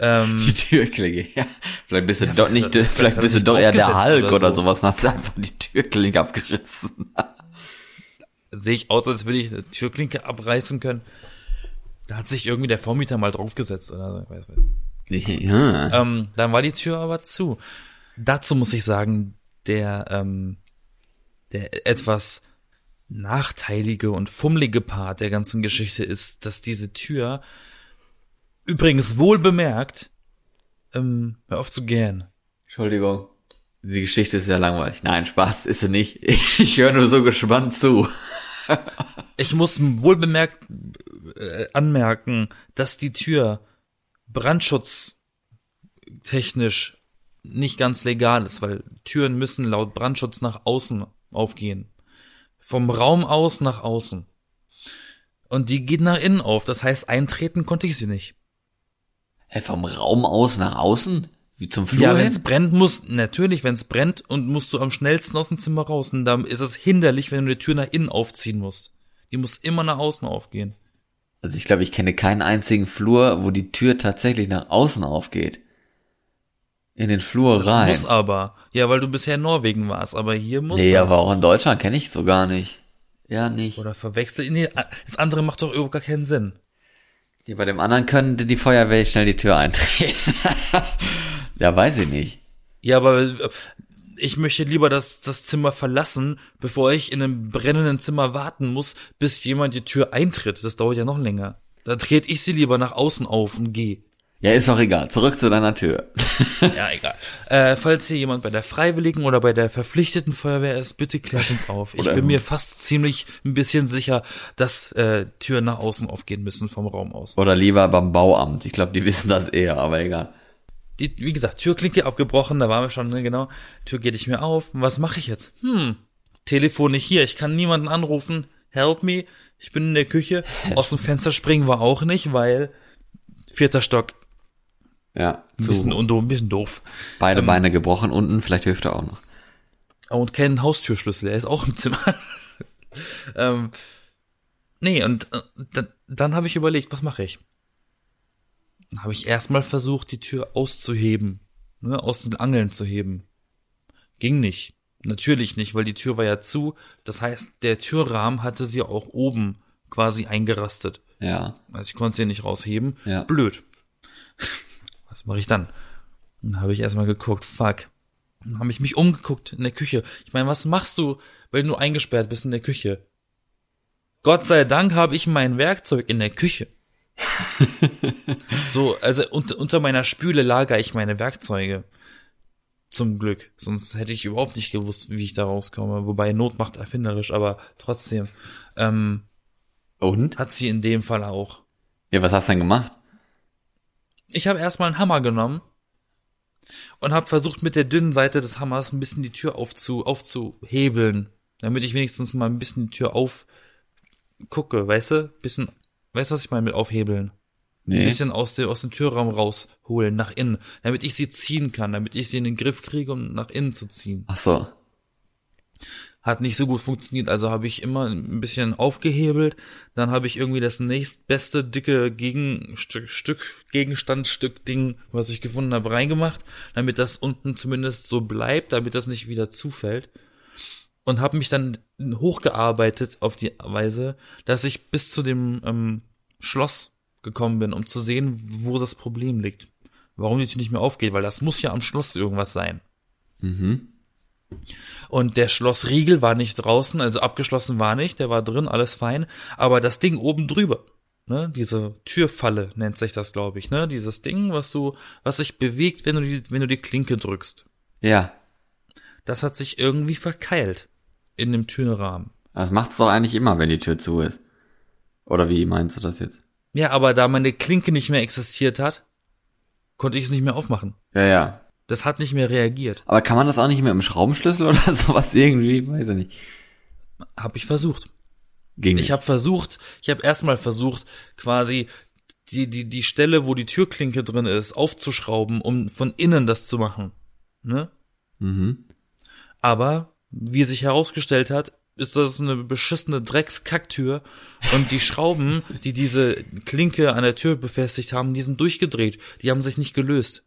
Ähm,
Die Türklinke, ja. Vielleicht bist du
Ja,
doch nicht,
vielleicht-
vielleicht bist du doch eher der Hulk
oder
oder,
so.
sowas und hast einfach die Türklinke abgerissen.
sehe ich aus, als würde ich eine Türklinke abreißen können. Da hat sich irgendwie der Vormieter mal draufgesetzt oder so, ich weiß, weiß.
Ja.
Ähm, dann war die Tür aber zu. Dazu muss ich sagen, der, ähm, der etwas nachteilige und fummelige Part der ganzen Geschichte ist, dass diese Tür übrigens wohl bemerkt, ähm, hör auf zu gähnen.
Entschuldigung. Die Geschichte ist ja langweilig. Nein, Spaß ist sie nicht. Ich höre nur so gespannt zu.
Ich muss wohl bemerkt äh, anmerken, dass die Tür brandschutztechnisch nicht ganz legal ist, weil Türen müssen laut Brandschutz nach außen aufgehen. Vom Raum aus nach außen. Und die geht nach innen auf, das heißt, eintreten konnte ich sie nicht.
Hä, vom Raum aus nach außen? Wie zum Flur
Ja, wenn es brennt, muss, natürlich, wenn es brennt und musst du am schnellsten aus dem Zimmer raus. Und dann ist es hinderlich, wenn du die Tür nach innen aufziehen musst. Die muss immer nach außen aufgehen.
Also ich glaube, ich kenne keinen einzigen Flur, wo die Tür tatsächlich nach außen aufgeht. In den Flur
Das
rein.
muss aber. Ja, weil du bisher in Norwegen warst, aber hier muss
nee,
das.
aber auch in Deutschland kenne ich so gar nicht. Ja, nicht.
Oder verwechsel. Nee, das andere macht doch überhaupt gar keinen Sinn.
Ja, bei dem anderen könnte die Feuerwehr schnell die Tür eintreten. ja, weiß ich nicht.
Ja, aber äh, ich möchte lieber das, das Zimmer verlassen, bevor ich in einem brennenden Zimmer warten muss, bis jemand die Tür eintritt. Das dauert ja noch länger. Da trete ich sie lieber nach außen auf und gehe.
Ja, ist auch egal. Zurück zu deiner Tür.
Ja, egal. Äh, falls hier jemand bei der Freiwilligen oder bei der verpflichteten Feuerwehr ist, bitte klärt uns auf. Ich
Oder
bin mir fast ziemlich ein bisschen sicher, dass äh, Türen nach außen aufgehen müssen vom Raum aus.
Oder lieber beim Bauamt. Ich glaube, die wissen das eher, aber egal.
Die, wie gesagt, Türklinke abgebrochen, da waren wir schon, ne, genau. Tür geht nicht mehr auf. Was mache ich jetzt? Hm, Telefon nicht hier, ich kann niemanden anrufen. Help me. Ich bin in der Küche. Aus dem Fenster springen war auch nicht, weil vierter Stock,
Ja,
ein bisschen, und ein bisschen doof.
beide Beine gebrochen unten, vielleicht hilft er auch noch.
Und keinen Haustürschlüssel, er ist auch im Zimmer. ähm, nee, und äh, dann, dann habe ich überlegt, was mache ich? Dann habe ich erstmal versucht, die Tür auszuheben, ne, aus den Angeln zu heben. Ging nicht. Natürlich nicht, weil die Tür war ja zu. Das heißt, der Türrahmen hatte sie auch oben quasi eingerastet.
Ja.
Also ich konnte sie nicht rausheben.
Ja.
Blöd. Was mache ich dann? Dann habe ich erstmal geguckt, fuck. Dann habe ich mich umgeguckt in der Küche. Ich meine, was machst du, wenn du eingesperrt bist in der Küche? Gott sei Dank habe ich mein Werkzeug in der Küche. so, also unter, unter meiner Spüle lager ich meine Werkzeuge. Zum Glück. Sonst hätte ich überhaupt nicht gewusst, wie ich da rauskomme. Wobei Not macht erfinderisch, aber trotzdem. Ähm,
Und?
hat sie in dem Fall auch.
Ja, was hast du denn gemacht?
Ich habe erstmal einen Hammer genommen und habe versucht, mit der dünnen Seite des Hammers ein bisschen die Tür aufzu, aufzuhebeln, damit ich wenigstens mal ein bisschen die Tür aufgucke, weißt du? Bisschen, weißt du, was ich meine mit aufhebeln? Ein
Nee.
bisschen aus dem, aus dem Türraum rausholen, nach innen, damit ich sie ziehen kann, damit ich sie in den Griff kriege, um nach innen zu ziehen.
Ach so.
Hat nicht so gut funktioniert, also habe ich immer ein bisschen aufgehebelt, dann habe ich irgendwie das nächstbeste dicke Gegenstück, Stück, Gegenstandstück Ding, was ich gefunden habe, reingemacht, damit das unten zumindest so bleibt, damit das nicht wieder zufällt. Und habe mich dann hochgearbeitet auf die Weise, dass ich bis zu dem ähm, Schloss gekommen bin, um zu sehen, wo das Problem liegt. Warum die Tür nicht mehr aufgeht, weil das muss ja am Schloss irgendwas sein.
Mhm.
Und der Schlossriegel war nicht draußen, also abgeschlossen war nicht, der war drin, alles fein. Aber das Ding oben drüber, ne, diese Türfalle nennt sich das, glaube ich, ne, dieses Ding, was du, was sich bewegt, wenn du die, wenn du die Klinke drückst.
Ja.
Das hat sich irgendwie verkeilt in dem Türrahmen.
Das macht's doch eigentlich immer, wenn die Tür zu ist. Oder wie meinst du das jetzt?
Ja, aber da meine Klinke nicht mehr existiert hat, konnte ich es nicht mehr aufmachen.
Ja, ja.
Das hat nicht mehr reagiert.
Aber kann man das auch nicht mit einem Schraubenschlüssel oder sowas irgendwie? Weiß ich nicht.
Hab ich versucht.
Ging
Ich habe versucht, ich habe erstmal versucht, quasi die, die, die Stelle, wo die Türklinke drin ist, aufzuschrauben, um von innen das zu machen. Ne?
Mhm.
Aber, wie sich herausgestellt hat, ist das eine beschissene Dreckskacktür und die Schrauben, die diese Klinke an der Tür befestigt haben, die sind durchgedreht. Die haben sich nicht gelöst.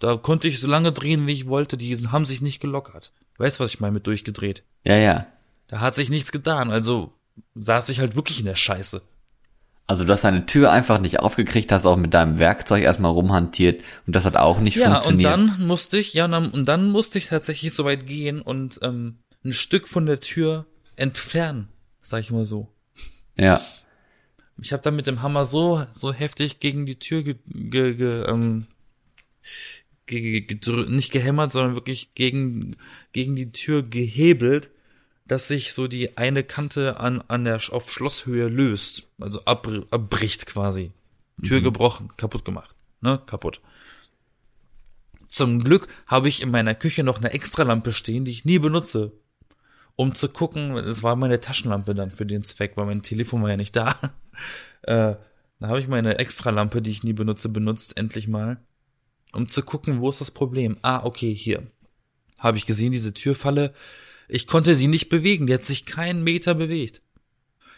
Da konnte ich so lange drehen, wie ich wollte, die haben sich nicht gelockert. Weißt du, was ich meine mit durchgedreht?
Ja, ja.
Da hat sich nichts getan, also saß ich halt wirklich in der Scheiße.
Also du hast deine Tür einfach nicht aufgekriegt, hast auch mit deinem Werkzeug erstmal rumhantiert und das hat auch nicht
Ja, und
funktioniert.
dann musste ich, ja, und dann, und dann musste ich tatsächlich so weit gehen und ähm, ein Stück von der Tür entfernen, sag ich mal so.
ja.
Ich habe dann mit dem Hammer so so heftig gegen die Tür ge, ge, ge, ähm, nicht gehämmert, sondern wirklich gegen gegen die Tür gehebelt, dass sich so die eine Kante an an der auf Schlosshöhe löst, also ab, abbricht quasi. Tür gebrochen, kaputt gemacht, ne, kaputt. Zum Glück habe ich in meiner Küche noch eine Extralampe stehen, die ich nie benutze, um zu gucken. Es war meine Taschenlampe dann für den Zweck, weil mein Telefon war ja nicht da. Äh, da habe ich meine Extralampe, die ich nie benutze, benutzt endlich mal, um zu gucken, wo ist das Problem. Ah, okay, hier. Habe ich gesehen, diese Türfalle. Ich konnte sie nicht bewegen, die hat sich keinen Meter bewegt.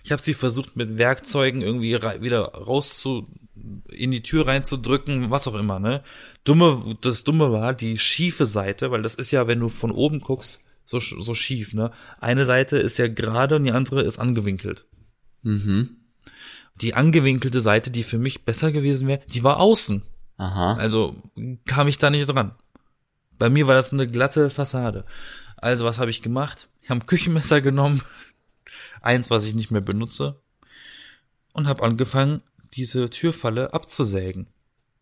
Ich habe sie versucht mit Werkzeugen irgendwie wieder rauszu in die Tür reinzudrücken, was auch immer, ne? Dumme, das Dumme war die schiefe Seite, weil das ist ja, wenn du von oben guckst, so, so schief, ne? Eine Seite ist ja gerade und die andere ist angewinkelt.
Mhm.
Die angewinkelte Seite, die für mich besser gewesen wäre, die war außen.
Aha.
Also kam ich da nicht dran. Bei mir war das eine glatte Fassade. Also was habe ich gemacht? Ich habe ein Küchenmesser genommen, eins, was ich nicht mehr benutze, und habe angefangen, diese Türfalle abzusägen.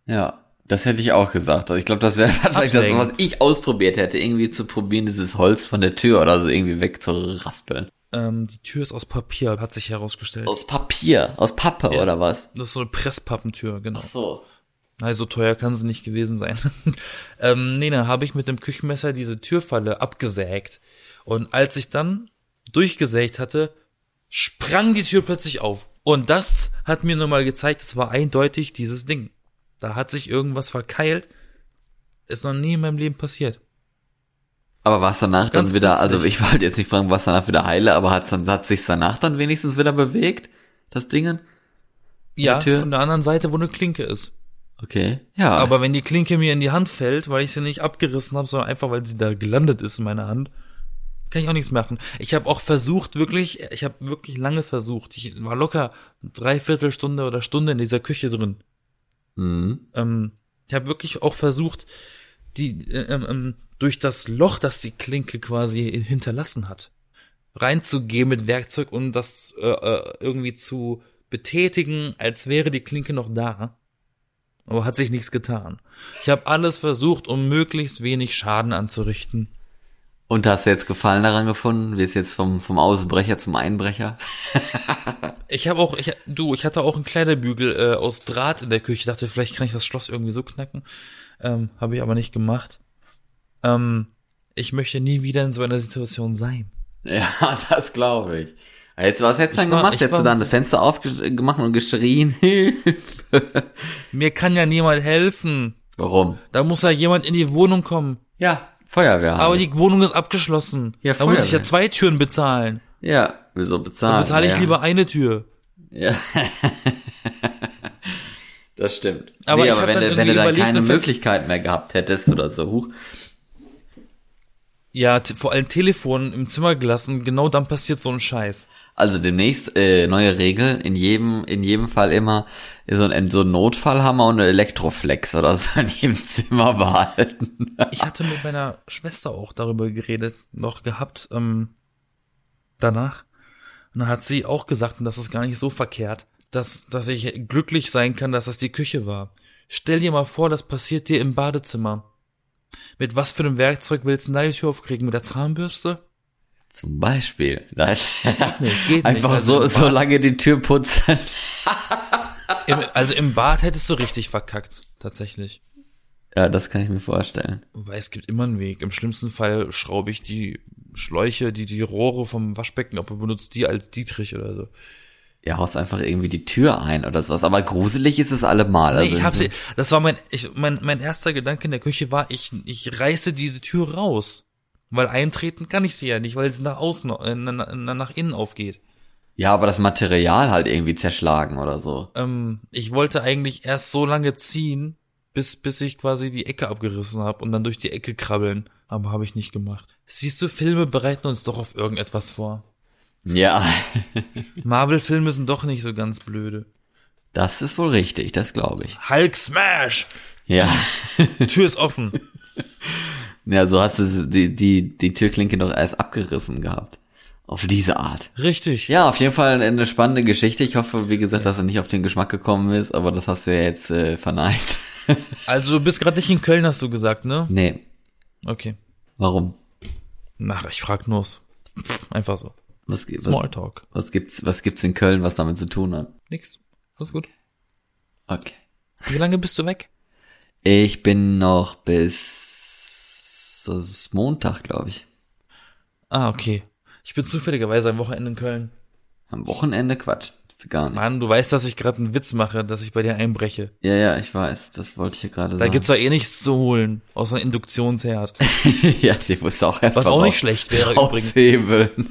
Ja. Das hätte ich auch gesagt. Also ich glaube, das wäre wahrscheinlich das,
Absägen.
was ich ausprobiert hätte, irgendwie zu probieren, dieses Holz von der Tür oder so irgendwie wegzuraspeln.
Ähm, die Tür ist aus Papier, hat sich herausgestellt.
Aus Papier, aus Pappe
Ja.
oder was?
Das ist so eine Presspappentür, genau.
Ach so.
Also teuer kann sie nicht gewesen sein. ähm, nee, dann habe ich mit dem Küchenmesser diese Türfalle abgesägt. Und als ich dann durchgesägt hatte, sprang die Tür plötzlich auf. Und das hat mir nochmal gezeigt, es war eindeutig dieses Ding. Da hat sich irgendwas verkeilt. Ist noch nie in meinem Leben passiert.
Aber war es danach
Ganz
dann wieder, also
plötzlich.
ich wollte jetzt nicht fragen, was danach wieder heile, aber hat dann hat sich danach dann wenigstens wieder bewegt, das Dingen?
Ja,
Tür?
von der anderen Seite, wo eine Klinke ist.
Okay. Ja.
Aber wenn die Klinke mir in die Hand fällt, weil ich sie nicht abgerissen habe, sondern einfach, weil sie da gelandet ist in meiner Hand, kann ich auch nichts machen. Ich habe auch versucht, wirklich, ich habe wirklich lange versucht. Ich war locker dreiviertel Stunde oder Stunde in dieser Küche drin.
mhm.
Ähm, ich habe wirklich auch versucht, die äh, ähm, ähm, durch das Loch, das die Klinke quasi hinterlassen hat, reinzugehen mit Werkzeug und das äh, äh, irgendwie zu betätigen, als wäre die Klinke noch da. Aber hat sich nichts getan. Ich habe alles versucht, um möglichst wenig Schaden anzurichten.
Und hast du jetzt Gefallen daran gefunden? Wie ist jetzt vom, vom Ausbrecher zum Einbrecher?
Ich habe auch, ich, du, ich hatte auch einen Kleiderbügel äh, aus Draht in der Küche. Ich dachte, vielleicht kann ich das Schloss irgendwie so knacken. Ähm, habe ich aber nicht gemacht. Ähm, ich möchte nie wieder in so einer Situation sein.
Ja, das glaube ich. Jetzt, was hättest du dann
war-
gemacht? Hättest du dann das Fenster aufgemacht und geschrien?
Mir kann ja niemand helfen.
Warum?
Da muss ja jemand in die Wohnung kommen.
Ja, Feuerwehr.
Aber die Wohnung ist abgeschlossen.
Ja,
da muss ich ja
Feuerwehr.
zwei Türen bezahlen.
ja, wieso bezahlen?
bezahle ich
ja.
lieber eine Tür.
Ja. das stimmt.
Aber ich
aber wenn,
dann
du, wenn du dann keine Möglichkeit mehr gehabt hättest oder so, huch.
Ja, vor allem Telefon im Zimmer gelassen. Genau dann passiert so ein Scheiß.
Also demnächst äh, neue Regel, in jedem in jedem Fall immer so ein, so ein Notfallhammer und eine Elektroflex oder so in jedem Zimmer behalten.
Ich hatte mit meiner Schwester auch darüber geredet, noch gehabt, ähm, danach. Und dann hat sie auch gesagt, und das ist gar nicht so verkehrt, dass, dass ich glücklich sein kann, dass das die Küche war. Stell dir mal vor, das passiert dir im Badezimmer. Mit was für einem Werkzeug willst du da die Tür aufkriegen? Mit der Zahnbürste?
Zum Beispiel. Das
Nee, geht
Einfach
nicht. Also
so, so lange die Tür putzen.
Im, also im Bad hättest du richtig verkackt, tatsächlich.
Ja, das kann ich mir vorstellen.
Wobei es gibt immer einen Weg. Im schlimmsten Fall schraube ich die Schläuche, die die Rohre vom Waschbecken, ob du benutzt die als Dietrich oder so.
Ja, haust einfach irgendwie die Tür ein oder sowas. Aber gruselig ist es allemal.
Nee,
Also
ich hab sie, das war mein, ich, mein, mein erster Gedanke in der Küche war, ich, ich reiße diese Tür raus. Weil eintreten kann ich sie ja nicht, weil sie nach außen, äh, na- na- nach innen aufgeht.
Ja, aber das Material halt irgendwie zerschlagen oder so.
Ähm, ich wollte eigentlich erst so lange ziehen, bis, bis ich quasi die Ecke abgerissen habe und dann durch die Ecke krabbeln. Aber habe ich nicht gemacht. Siehst du, Filme bereiten uns doch auf irgendetwas vor.
Ja,
Marvel-Filme sind doch nicht so ganz blöde.
das ist wohl richtig, das glaube ich.
Hulk Smash!
Ja.
Tür ist offen.
Ja, so hast du die, die, die Türklinke doch erst abgerissen gehabt. Auf diese Art.
Richtig.
Ja, auf jeden Fall eine spannende Geschichte. Ich hoffe, wie gesagt, dass du nicht auf den Geschmack gekommen bist, aber das hast du ja jetzt äh, verneint.
Also du bist gerade nicht in Köln, hast du gesagt, ne?
nee,
Okay.
warum?
Ach, ich frag nur. Einfach so.
Was,
Smalltalk.
was gibt's, was gibt's in Köln, was damit zu tun hat?
Nix. Alles gut.
Okay.
Wie lange bist du weg?
Ich bin noch bis das ist Montag, glaube ich.
Ah, okay. Ich bin zufälligerweise am Wochenende in Köln.
Am Wochenende Quatsch. Bist du gar nicht.
Mann, du weißt, dass ich gerade einen Witz mache, dass ich bei dir einbreche.
Ja, ja, ich weiß. Das wollte ich ja gerade
Da
sagen.
gibt's doch eh nichts zu holen, außer Induktionsherd.
ja, sie muss auch erst
Was auch nicht schlecht wäre übrigens.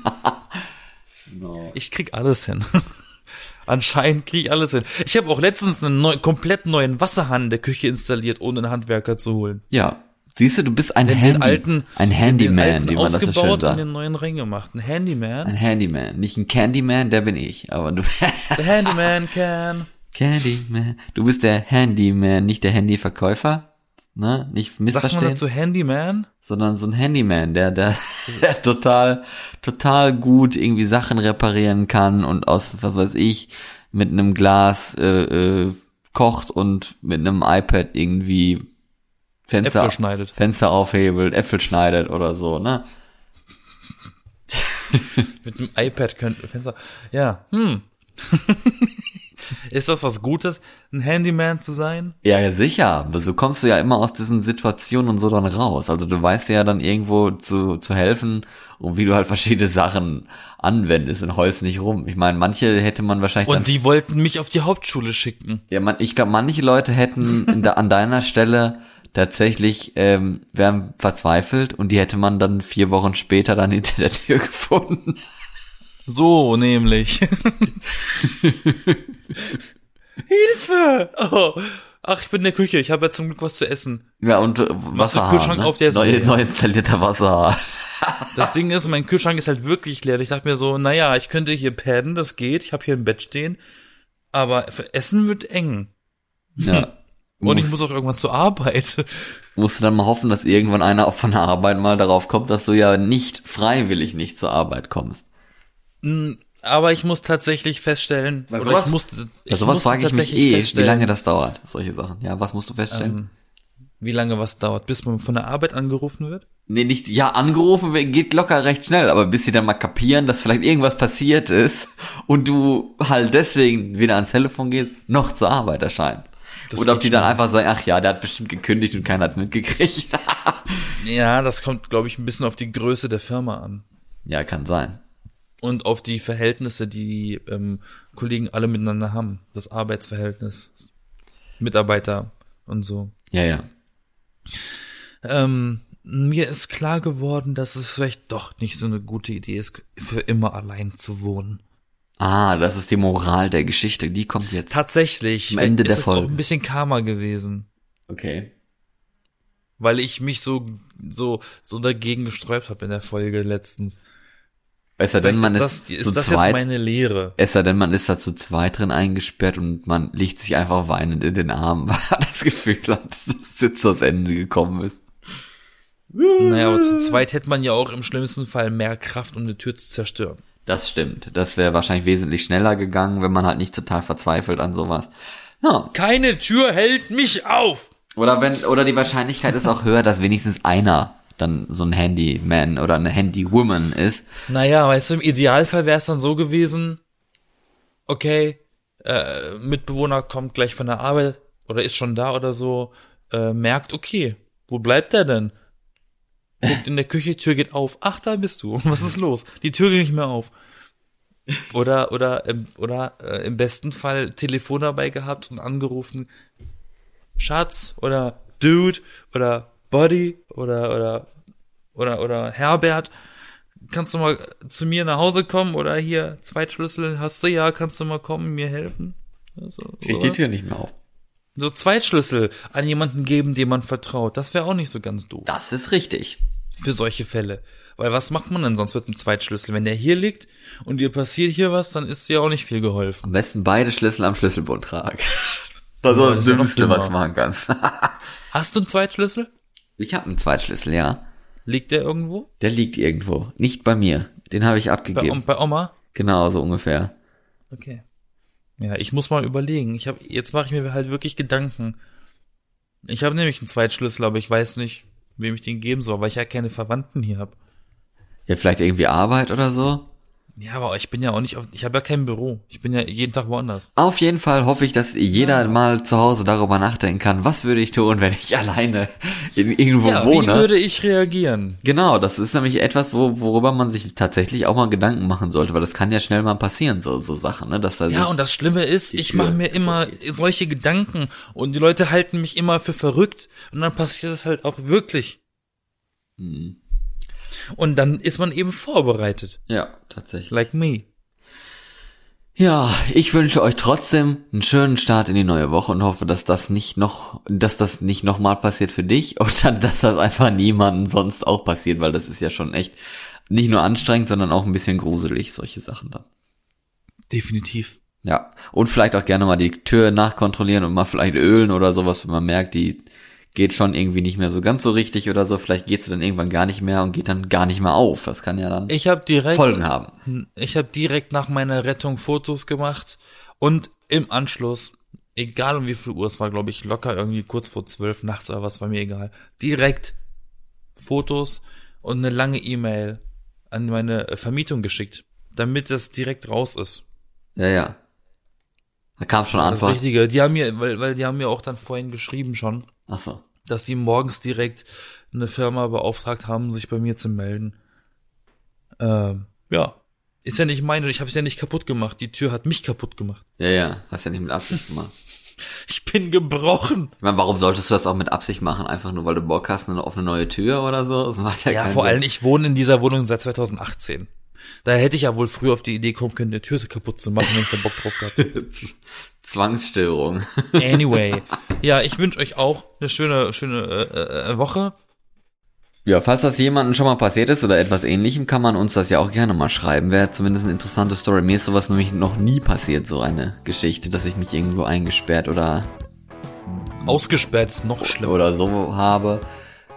raushebeln.
Ich krieg alles hin. Anscheinend krieg ich alles hin. Ich habe auch letztens einen neu, komplett neuen Wasserhahn in der Küche installiert, ohne einen Handwerker zu holen.
Ja. Siehst du, du bist ein
Den,
Handy,
den alten,
ein Handyman, wie man das so schön
ausgebaut und
sagt.
den neuen reingemacht. Ein Handyman.
Ein Handyman. Nicht ein Candyman, der bin ich, aber du
The Handyman can.
Candyman. Du bist der Handyman, nicht der Handyverkäufer. Ne? Nicht
Sagt man
missverstehen.
dazu Handyman?
sondern so ein Handyman, der, der, der total, total gut irgendwie Sachen reparieren kann und aus, was weiß ich, mit einem Glas äh, äh, kocht und mit einem iPad irgendwie Fenster,
Äpfel schneidet.
Fenster aufhebelt, Äpfel schneidet oder so, ne?
Mit dem iPad könnte Fenster. Ja. Hm. Ist das was Gutes, ein Handyman zu sein?
Ja, ja, sicher. So kommst du ja immer aus diesen Situationen und so dann raus. Also du weißt ja dann irgendwo zu, zu helfen und wie du halt verschiedene Sachen anwendest und holst nicht rum. Ich meine, manche hätte man wahrscheinlich
Und die wollten mich auf die Hauptschule schicken.
Ja, man, ich glaube, manche Leute hätten der, an deiner Stelle tatsächlich ähm, wären verzweifelt und die hätte man dann vier Wochen später dann hinter der Tür gefunden.
So nämlich. Hilfe! Oh. Ach, ich bin in der Küche. Ich habe ja zum Glück was zu essen.
Ja, und äh, Wasserhahn.
Kühlschrank
ne?
auf, der ist
neu, neu installierter Wasserhahn.
Das Ding ist, mein Kühlschrank ist halt wirklich leer. Ich dachte mir so, naja, ich könnte hier padden, das geht. Ich habe hier ein Bett stehen. Aber für Essen wird eng.
Ja.
Und ich
Muss-
muss auch irgendwann zur Arbeit.
musst du dann mal hoffen, dass irgendwann einer auch von der Arbeit mal darauf kommt, dass du ja nicht freiwillig nicht zur Arbeit kommst.
Mm, Aber ich muss tatsächlich feststellen,
Weil
oder
sowas-
ich musste, ich
Ja, sowas frage ich mich eh, wie lange das dauert, solche Sachen. Ja, was musst du feststellen?
ähm, wie lange was dauert, bis man von der Arbeit angerufen wird.
Nee, nicht, ja, angerufen geht locker recht schnell, aber bis sie dann mal kapieren, dass vielleicht irgendwas passiert ist und du halt deswegen wieder ans Telefon gehst, noch zur Arbeit erscheint.
Das
Oder ob die dann
schnell.
einfach sagen, ach ja, der hat bestimmt gekündigt und keiner hat's mitgekriegt.
Ja, das kommt, glaube ich, ein bisschen auf die Größe der Firma an.
ja, kann sein.
Und auf die Verhältnisse, die die ähm, Kollegen alle miteinander haben. Das Arbeitsverhältnis, Mitarbeiter und so.
Ja, ja.
Ähm, mir ist klar geworden, dass es vielleicht doch nicht so eine gute Idee ist, für immer allein zu wohnen.
Ah, das ist die Moral der Geschichte, die kommt jetzt.
Tatsächlich
Am Ende
ist
der
es
Folge.
auch ein bisschen Karma gewesen.
Okay.
weil ich mich so so so dagegen gesträubt habe in der Folge letztens.
Es sei denn, man
ist
ist,
das, ist
zu
das
zweit.
jetzt meine Lehre?
es sei denn, man ist da zu zweit drin eingesperrt und man liegt sich einfach weinend in den Armen, weil man das Gefühl hat, dass jetzt das Ende gekommen ist.
Naja, aber zu zweit hätte man ja auch im schlimmsten Fall mehr Kraft, um eine Tür zu zerstören.
Das stimmt. Das wäre wahrscheinlich wesentlich schneller gegangen, wenn man halt nicht total verzweifelt an sowas. Ja.
Keine Tür hält mich auf.
Oder wenn, oder die Wahrscheinlichkeit ist auch höher, dass wenigstens einer dann so ein Handyman oder eine Handywoman ist.
Naja, weißt du, im Idealfall wäre es dann so gewesen, okay, äh, Mitbewohner kommt gleich von der Arbeit oder ist schon da oder so, äh, merkt, okay, wo bleibt der denn? Guckt in der Küche, Tür geht auf. Ach, da bist du. Was ist los? Die Tür geht nicht mehr auf. Oder oder ähm, oder äh, im besten Fall Telefon dabei gehabt und angerufen, Schatz oder Dude oder Buddy oder oder oder oder Herbert, kannst du mal zu mir nach Hause kommen oder hier Zweitschlüssel hast du ja, kannst du mal kommen mir helfen? Also,
Kriegt die Tür nicht mehr auf.
So Zweitschlüssel an jemanden geben, dem man vertraut. Das wäre auch nicht so ganz doof
Das ist richtig.
für solche Fälle. Weil was macht man denn sonst mit dem Zweitschlüssel? Wenn der hier liegt und dir passiert hier was, dann ist dir auch nicht viel geholfen.
Am besten beide Schlüssel am Schlüsselbund tragen. Das
Ja,
das
ist noch
Dümmste, was du machen kannst.
Hast du einen Zweitschlüssel?
Ich habe einen Zweitschlüssel, ja.
Liegt der irgendwo?
Der liegt irgendwo. Nicht bei mir. Den habe ich
Bei,
abgegeben.
bei Oma?
Genau, so ungefähr.
Okay. Ja, ich muss mal überlegen. Ich habe jetzt mache ich mir halt wirklich Gedanken. Ich habe nämlich einen Zweitschlüssel, aber ich weiß nicht, wem ich den geben soll, weil ich ja keine Verwandten hier habe.
Ja, vielleicht irgendwie Arbeit oder so.
Ja, aber ich bin ja auch nicht auf, ich habe ja kein Büro. Ich bin ja jeden Tag woanders.
Auf jeden Fall hoffe ich, dass jeder mal zu Hause darüber nachdenken kann, was würde ich tun, wenn ich alleine in irgendwo
Ja,
wohne.
wie würde ich reagieren?
Genau, das ist nämlich etwas, wo, worüber man sich tatsächlich auch mal Gedanken machen sollte, weil das kann ja schnell mal passieren, so, so Sachen, ne, dass da
Ja, und das Schlimme ist, ich mache mir immer solche Gedanken und die Leute halten mich immer für verrückt und dann passiert es halt auch wirklich.
Hm.
Und dann ist man eben vorbereitet.
ja, tatsächlich.
Like me.
Ja, ich wünsche euch trotzdem einen schönen Start in die neue Woche und hoffe, dass das nicht noch, dass das nicht nochmal passiert für dich und dann, dass das einfach niemanden sonst auch passiert, weil das ist ja schon echt nicht nur anstrengend, sondern auch ein bisschen gruselig, solche Sachen dann.
Definitiv.
Ja, und vielleicht auch gerne mal die Tür nachkontrollieren und mal vielleicht ölen oder sowas, wenn man merkt, die geht schon irgendwie nicht mehr so ganz so richtig oder so. Vielleicht geht sie dann irgendwann gar nicht mehr und geht dann gar nicht mehr auf. Das kann ja dann
Ich habe direkt
Folgen haben.
Ich habe direkt nach meiner Rettung Fotos gemacht und im Anschluss, egal um wie viel Uhr es war, glaube ich, locker irgendwie kurz vor zwölf nachts oder was, war mir egal, direkt Fotos und eine lange E-Mail an meine Vermietung geschickt, damit das direkt raus ist.
Ja, ja. Da kam schon
Das
Antwort.
Richtige. Die haben mir, weil, weil die haben mir auch dann vorhin geschrieben schon,
Ach so.
dass die morgens direkt eine Firma beauftragt haben, sich bei mir zu melden. Ähm, ja. Ist ja nicht meine, ich habe es ja nicht kaputt gemacht. Die Tür hat mich kaputt gemacht.
Ja, ja. Hast ja nicht mit Absicht gemacht.
Ich bin gebrochen.
Ich meine, warum solltest du das auch mit Absicht machen? Einfach nur, weil du Bock hast auf eine neue Tür oder so? Das macht ja,
Ja, vor
Sinn.
allem, ich wohne in dieser Wohnung seit 2018. Da hätte ich ja wohl früher auf die Idee kommen können, eine Tür kaputt zu machen, wenn ich da Bock drauf gehabt
Zwangsstörung.
Anyway. Ja, ich wünsche euch auch eine schöne, schöne äh, äh, Woche.
Ja, falls das jemandem schon mal passiert ist oder etwas ähnlichem, kann man uns das ja auch gerne mal schreiben. Wäre zumindest eine interessante Story. Mir ist sowas nämlich noch nie passiert, so eine Geschichte, dass ich mich irgendwo eingesperrt oder,
Ausgesperrt ist noch schlimmer.
oder so habe.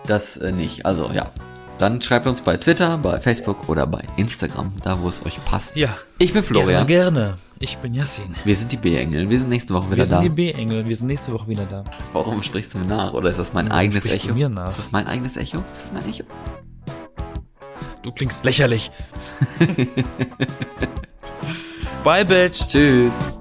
Das äh, nicht. Also ja. Dann schreibt uns bei Twitter, bei Facebook oder bei Instagram, da wo es euch passt.
Ja.
Ich bin Florian.
Gerne, gerne. Ich bin Yassin.
Wir sind die B-Engel. Wir sind nächste Woche wieder
Wir sind
da.
die B-Engel. Wir sind nächste Woche wieder da.
Warum sprichst du mir nach? Oder ist das mein
Warum
eigenes
sprichst du
Echo?
mir nach?
Ist das mein eigenes Echo? Ist das mein Echo?
Du klingst lächerlich. Bye, Bitch.
Tschüss.